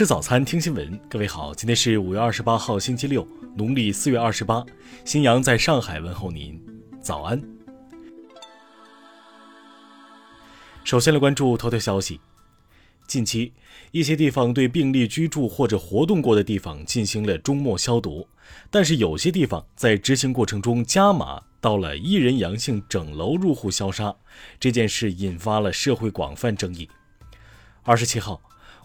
吃早餐，听新闻。各位好，今天是五月二十八号，星期六，农历四月二十八。新阳在上海问候您，早安。首先来关注头条消息。近期，一些地方对病例居住或者活动过的地方进行了终末消毒，但是有些地方在执行过程中加码，到了一人阳性整楼入户消杀，这件事引发了社会广泛争议。二十七号。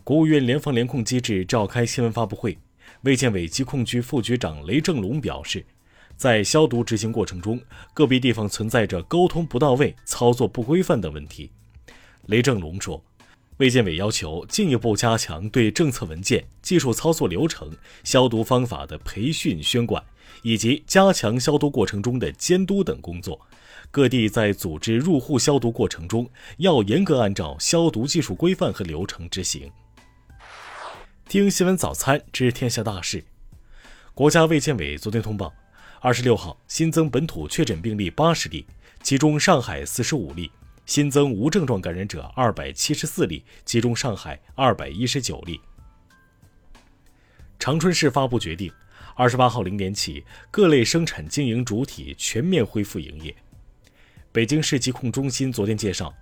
国务院联防联控机制召开新闻发布会，卫健委疾控局副局长雷正龙表示，在消毒执行过程中，个别地方存在着沟通不到位、操作不规范等问题。雷正龙说，卫健委要求进一步加强对政策文件、技术操作流程、消毒方法的培训宣管，以及加强消毒过程中的监督等工作。各地在组织入户消毒过程中，要严格按照消毒技术规范和流程执行。听新闻早餐知天下大事。国家卫健委昨天通报，二十六号新增本土确诊病例八十例，其中上海四十五例，新增无症状感染者二百七十四例，其中上海二百一十九例。长春市发布决定，二十八号零点起，各类生产经营主体全面恢复营业。北京市疾控中心昨天介绍，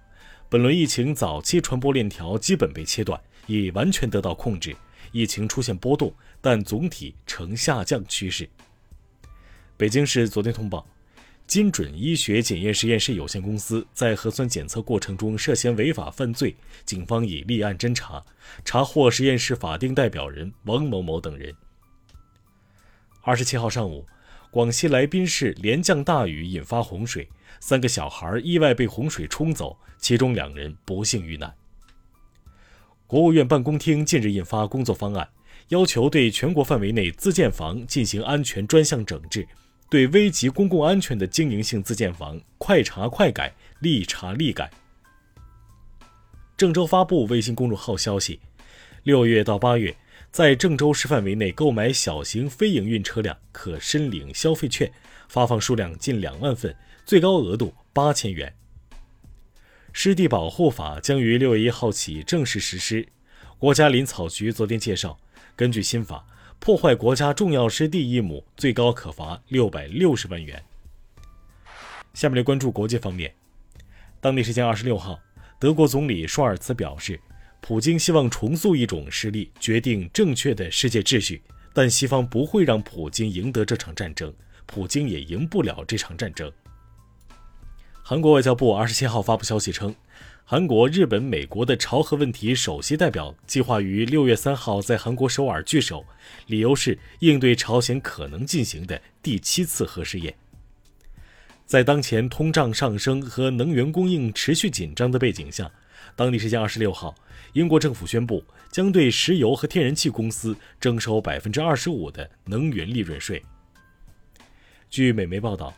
本轮疫情早期传播链条基本被切断，已完全得到控制。疫情出现波动，但总体呈下降趋势。北京市昨天通报，金准医学检验实验室有限公司在核酸检测过程中涉嫌违法犯罪，警方已立案侦查，查获实验室法定代表人王某某等人。二十七号上午，广西来宾市连降大雨引发洪水，三个小孩意外被洪水冲走，其中两人不幸遇难。国务院办公厅近日印发工作方案，要求对全国范围内自建房进行安全专项整治，对危及公共安全的经营性自建房快查快改、立查立改。郑州发布微信公众号消息，六月到八月，在郑州市范围内购买小型非营运车辆可申领消费券，发放数量近两万份，最高额度八千元。湿地保护法将于六月一号起正式实施。国家林草局昨天介绍，根据新法，破坏国家重要湿地一亩，最高可罚六百六十万元。下面来关注国际方面。当地时间二十六号，德国总理舒尔茨表示，普京希望重塑一种实力，决定正确的世界秩序，但西方不会让普京赢得这场战争，普京也赢不了这场战争。韩国外交部二十七号发布消息称，韩国、日本、美国的朝核问题首席代表计划于六月三号在韩国首尔聚首，理由是应对朝鲜可能进行的第七次核试验。在当前通胀上升和能源供应持续紧张的背景下，当地时间二十六号，英国政府宣布将对石油和天然气公司征收百分之二十五的能源利润税。据美媒报道。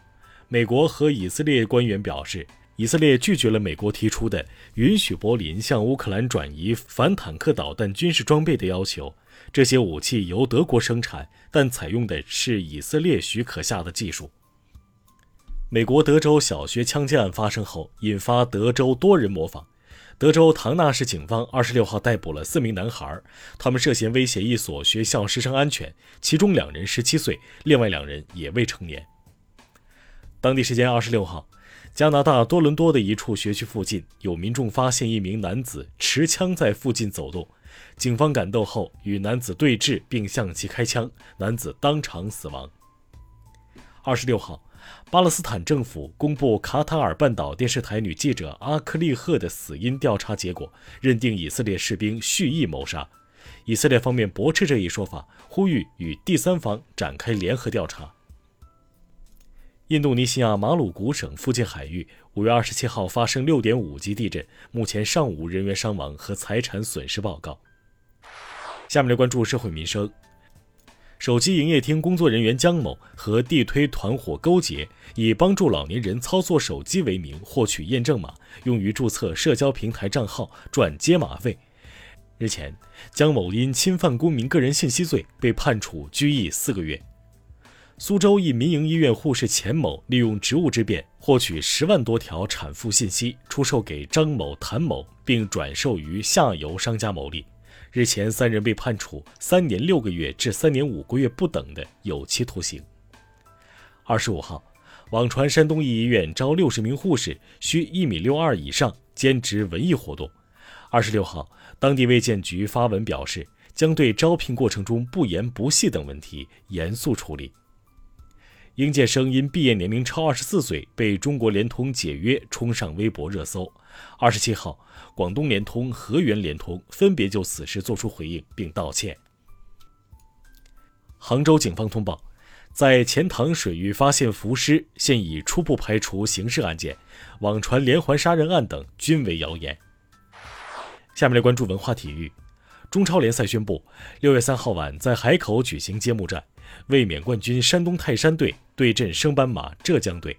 美国和以色列官员表示，以色列拒绝了美国提出的允许柏林向乌克兰转移反坦克导弹军事装备的要求。这些武器由德国生产，但采用的是以色列许可下的技术。美国德州小学枪击案发生后，引发德州多人模仿。德州唐纳市警方二十六号逮捕了四名男孩，他们涉嫌威胁一所学校师生安全，其中两人十七岁，另外两人也未成年。当地时间二十六号，加拿大多伦多的一处学区附近，有民众发现一名男子持枪在附近走动，警方赶到后与男子对峙，并向其开枪，男子当场死亡。二十六号，巴勒斯坦政府公布卡塔尔半岛电视台女记者阿克利赫的死因调查结果，认定以色列士兵蓄意谋杀。以色列方面驳斥这一说法，呼吁与第三方展开联合调查。印度尼西亚马鲁古省附近海域五月二十七号发生六点五级地震，目前尚无人员伤亡和财产损失报告。下面来关注社会民生。手机营业厅工作人员姜某和地推团伙勾结，以帮助老年人操作手机为名获取验证码，用于注册社交平台账号赚接码费。日前，姜某因侵犯公民个人信息罪被判处拘役四个月。苏州一民营医院护士钱某利用职务之便获取十万多条产妇信息，出售给张某、谭某，并转售于下游商家牟利。日前，三人被判处三年六个月至三年五个月不等的有期徒刑。二十五号，网传山东一医院招六十名护士，需一米六二以上，兼职文艺活动。二十六号，当地卫健局发文表示，将对招聘过程中不严不细等问题严肃处理。应届生因毕业年龄超二十四岁被中国联通解约，冲上微博热搜。二十七号，广东联通、河源联通分别就此事作出回应并道歉。杭州警方通报，在钱塘水域发现浮尸，现已初步排除刑事案件，网传连环杀人案等均为谣言。下面来关注文化体育。中超联赛宣布，六月三号晚在海口举行揭幕战，卫冕冠军山东泰山队对阵升班马浙江队。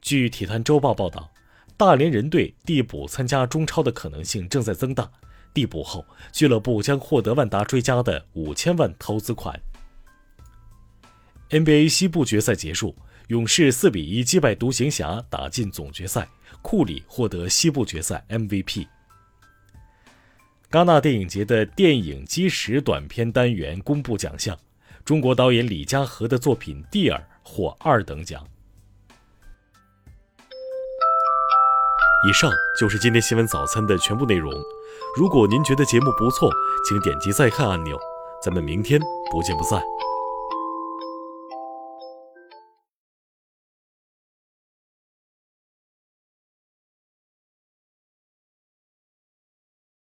据体坛周报报道，大连人队递补参加中超的可能性正在增大。递补后，俱乐部将获得万达追加的五千万投资款。NBA 西部决赛结束，勇士四比一击败独行侠，打进总决赛，库里获得西部决赛 MVP。戛纳电影节的电影基石短片单元公布奖项，中国导演李嘉禾的作品《蒂尔》获二等奖。以上就是今天新闻早餐的全部内容。如果您觉得节目不错，请点击再看按钮。咱们明天不见不散。